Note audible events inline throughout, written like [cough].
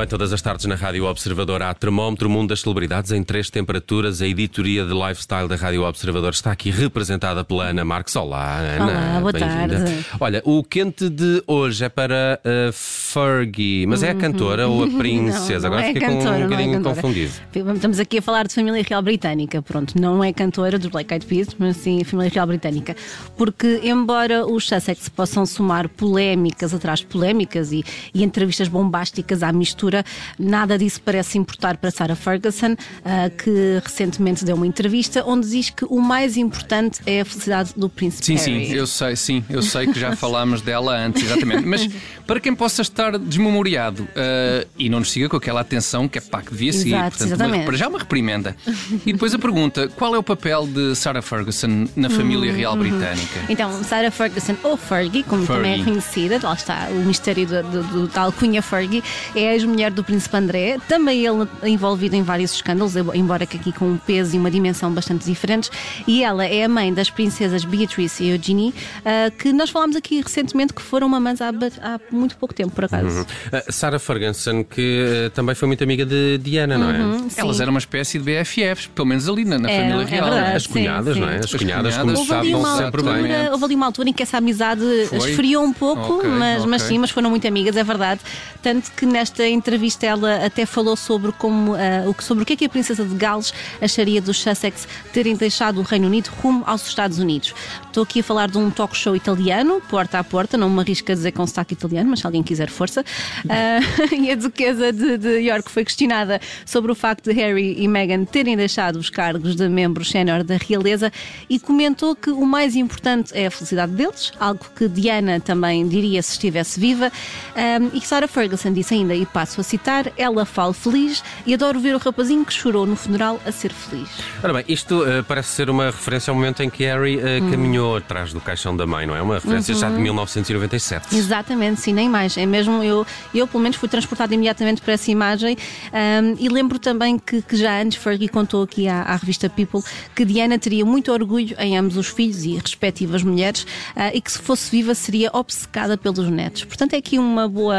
Também todas as tardes na Rádio Observador há Termómetro Mundo das Celebridades em três temperaturas. A editoria de lifestyle da Rádio Observador está aqui representada pela Ana Marques. Olá, Ana. Olá, boa tarde. Olha, o quente de hoje é para a Fergie, mas é a cantora ou a [laughs] princesa? Uhum. Não, não Agora é fiquei com cantora, um não é bocadinho cantora. confundido. Estamos aqui a falar de família real britânica, pronto, não é cantora dos Black Eyed Peas, mas sim família real britânica. Porque, embora os Sussex possam somar polémicas atrás de polémicas e, e entrevistas bombásticas à mistura, nada disso parece importar para Sarah Ferguson, ah, que recentemente deu uma entrevista onde diz que o mais importante é a felicidade do príncipe Sim, Harry. sim, eu sei, sim, eu sei que já falámos dela antes, exatamente. Mas para quem possa estar desmemoriado eh, e não nos siga com aquela atenção que é pá, que devia seguir, Exato, portanto, uma- para já uma reprimenda. E depois a pergunta: qual é o papel de Sarah Ferguson na família real britânica? Então, Sarah Ferguson, ou Fergie, como também é Fergie. conhecida, lá está o mistério do, do, do tal Cunha Fergie, é a ex-mulher do Príncipe André, também ele envolvido em vários escândalos, embora que aqui com um peso e uma dimensão bastante diferentes, e ela é a mãe das princesas Beatrice e Eugenie, ah, que nós falámos aqui recentemente que foram mamãs há, há muito pouco tempo, por acaso. A Sarah Ferguson, que eh, também foi muito amiga de Diana, não é? Uhum, sim. Elas eram uma espécie de BFFs, pelo menos ali na, na É, família é real. verdade. As cunhadas, sim, não é? As sim. cunhadas, As como cunhadas. não uma sempre altura, bem. houve ali uma altura em que essa amizade Foi? esfriou um pouco, Ok, mas, mas ok. sim, mas foram muito amigas, é verdade. Tanto que nesta entrevista ela até falou sobre, como, o, que- sobre o que é que a Princesa de Gales acharia dos Sussex terem deixado o Reino Unido rumo aos Estados Unidos. Estou aqui a falar de um talk show italiano, porta a porta, não me arrisco a dizer com sotaque italiano, mas se alguém quiser força. Ah, [laughs] e a Duquesa de, de York foi questionada sobre o facto de Harry e Meghan terem deixado os cargos de membros sénior da realeza e comentou que o mais importante é a felicidade deles, algo que Diana também diria se estivesse viva. Ahm, e Sarah Ferguson disse ainda, e passo a citar, ela fala feliz e adoro ver o rapazinho que chorou no funeral a ser feliz. Ora bem, isto eh, parece ser uma referência ao momento em que Harry eh, Hum. caminhou atrás do caixão da mãe, não é? Uma referência já de Uhum. 1997. Exatamente, sim, nem mais. É mesmo, eu, eu pelo menos fui transportada imediatamente para essa imagem ahm, e lembro também que, que já antes Fergie contou aqui à, à revista People que Diana teria muito orgulho em ambos os filhos e respectivas mulheres ah, e que se fosse viva seria obcecada pelos netos. Portanto, é aqui uma boa.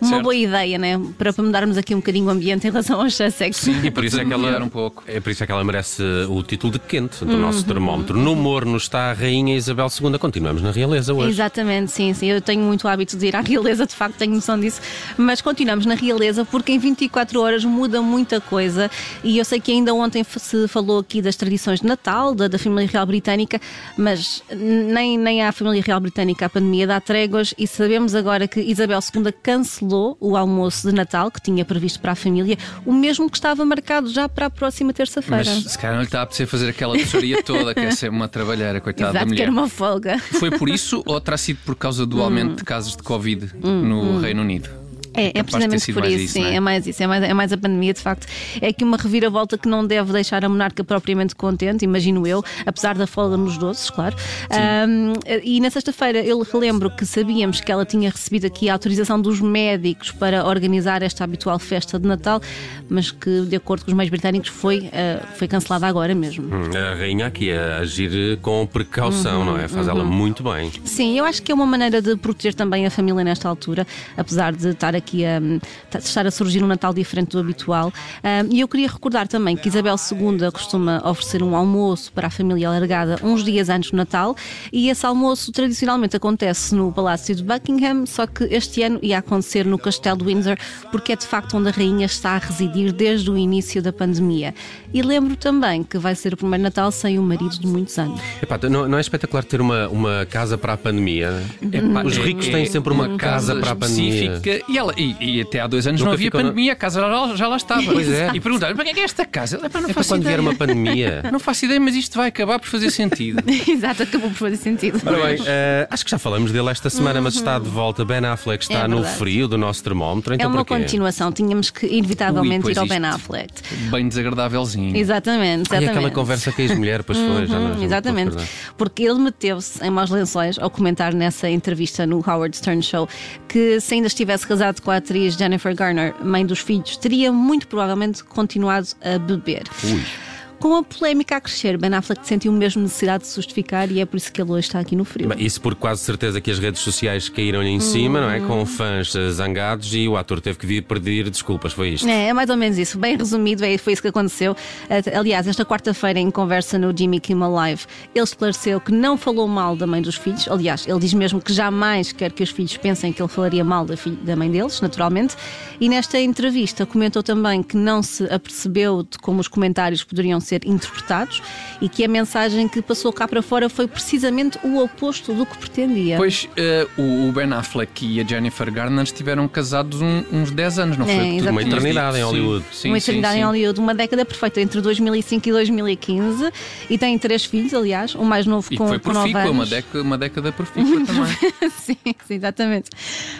Uma Certo. boa ideia, né? Para, para mudarmos aqui um bocadinho o ambiente em relação aos Sussex. Sim, e por isso, é que ela, um pouco. é por isso é que ela merece o título de quente do Uhum. nosso termómetro. No morno está a Rainha Isabel II. Continuamos na realeza hoje. Exatamente, sim, sim. Eu tenho muito hábito de ir à realeza, de facto tenho noção disso. Mas continuamos na realeza porque em 24 horas muda muita coisa. E eu sei que ainda ontem se falou aqui das tradições de Natal, da, da família real britânica, mas nem, nem à família real britânica a pandemia dá tréguas. E sabemos agora que Isabel II cancelou o almoço de Natal que tinha previsto para a família, o mesmo que estava marcado já para a próxima terça-feira. Mas se calhar não lhe está a apetecer fazer aquela doçaria toda, que é ser uma trabalheira, coitada da Exato, que mulher. era uma folga. Foi por isso ou terá sido por causa do aumento de casos de Covid no Reino Unido? É, é ter precisamente por isso, isso, sim, é? é? mais isso, é mais, é mais a pandemia, de facto. É que uma reviravolta que não deve deixar a monarca propriamente contente, imagino eu, apesar da folga nos doces, claro. Ahm, e na sexta-feira eu relembro que sabíamos que ela tinha recebido aqui a autorização dos médicos para organizar esta habitual festa de Natal, mas que, de acordo com os meios britânicos, foi, ah, foi cancelada agora mesmo. Hum, A Rainha aqui a agir com precaução, não é? Faz ela muito bem. Sim, eu acho que é uma maneira de proteger também a família nesta altura, apesar de estar aqui a, de estar a surgir um Natal diferente do habitual. Um, e eu queria recordar também que Isabel II costuma oferecer um almoço para a família alargada uns dias antes do Natal, e esse almoço tradicionalmente acontece no Palácio de Buckingham, só que este ano ia acontecer no Castelo de Windsor, porque é de facto onde a rainha está a residir desde o início da pandemia. E lembro também que vai ser o primeiro Natal sem o marido de muitos anos. Epá, não, não é espetacular ter uma, uma casa para a pandemia? Epá, Os é- ricos é têm sempre uma casa para a pandemia. específica. E ela, e, e até há dois anos Nunca não havia ficou na- pandemia, a casa já, lá- já lá estava. Pois é. E perguntaram para que é que é esta casa? Epá, não É para faço quando ideia. vier uma pandemia. [laughs] Não faço ideia, mas isto vai acabar por fazer sentido. [laughs] Exato, acabou por fazer sentido. Ora bem, eh, acho que já falamos dele esta semana, mas está de volta. Ben Affleck está É no verdade. frio do nosso termómetro. É Então uma porquê? continuação, tínhamos que inevitavelmente pois ir ao isto. Ben Affleck. Bem desagradávelzinho. Exatamente, exatamente. aquela conversa com a ex-mulher, pois foi. já não- já não Uhum, estou a exatamente. Porque ele meteu-se em maus lençóis ao comentar nessa entrevista no Howard Stern Show que se ainda estivesse casado com a atriz Jennifer Garner, mãe dos filhos, teria muito provavelmente continuado a beber. Ui. Com a polémica a crescer, Ben Affleck sentiu mesmo necessidade de se justificar e é por isso que ele hoje está aqui no frio. Bem, Isso por quase certeza que as redes sociais caíram-lhe em cima, não é? Uhum. Com fãs eh, zangados e o ator teve que vir pedir desculpas. Foi isto. É, é mais ou menos isso. Bem resumido, é, foi isso que aconteceu. Eh, Aliás, esta quarta-feira, em conversa no Jimmy Kimmel Live, ele esclareceu que não falou mal da mãe dos filhos. Aliás, ele diz mesmo que jamais quer que os filhos pensem que ele falaria mal da, da mãe deles, naturalmente. E nesta entrevista comentou também que não se apercebeu de como os comentários poderiam ser interpretados e que a mensagem que passou cá para fora foi precisamente o oposto do que pretendia. Pois eh, o Ben Affleck e a Jennifer Garner estiveram casados um- uns 10 anos, não É, foi? exatamente. Uma eternidade em Hollywood. Sim, sim, uma sim, eternidade sim. em Hollywood, uma década perfeita entre 2005 e 2015 e tem três filhos, aliás, o mais novo E com, foi com 9 profícua, uma anos. década, uma década profícua também. [laughs] sim, sim, exatamente.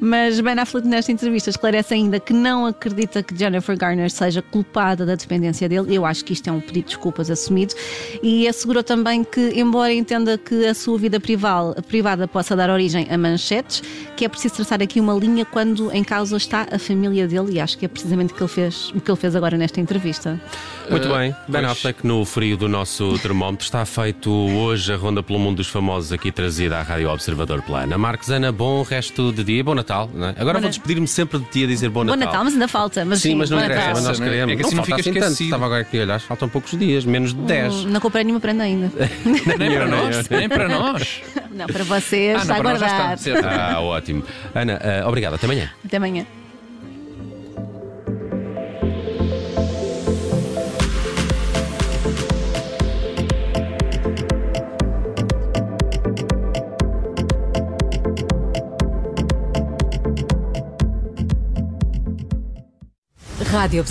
Mas Ben Affleck nesta entrevista esclarece ainda que não acredita que Jennifer Garner seja culpada da dependência dele. Eu acho que isto é um pedido desculpas assumido e assegurou também que, embora entenda que a sua vida privada possa dar origem a manchetes, que é preciso traçar aqui uma linha quando em causa está a família dele e acho que é precisamente o que ele fez, o que ele fez agora nesta entrevista. Muito Eh, bem. Ben pois. Affleck no frio do nosso termómetro. Está feito hoje a ronda pelo mundo dos famosos aqui trazida à Rádio Observador Plana. Marcos, Ana, bom resto de dia. Bom Natal. Não é? Agora Bom vou despedir-me sempre de ti a dizer bom Bom Natal. Natal, mas ainda falta. Mas Sim, mas não interessa, Natal. mas nós não é? queremos. É que assim não falta fica assim tanto. esquecido. Estava agora aqui a olhar, faltam poucos dias, menos de 10. Hum, Não comprei nenhuma prenda ainda. [laughs] Nem para nós, nem para nós. Não, para vocês, Ah, está não, para nós já guardado. está. Certo. Ah, ótimo. Ana, ah, obrigado. Até amanhã. Até amanhã. Rádio Observador.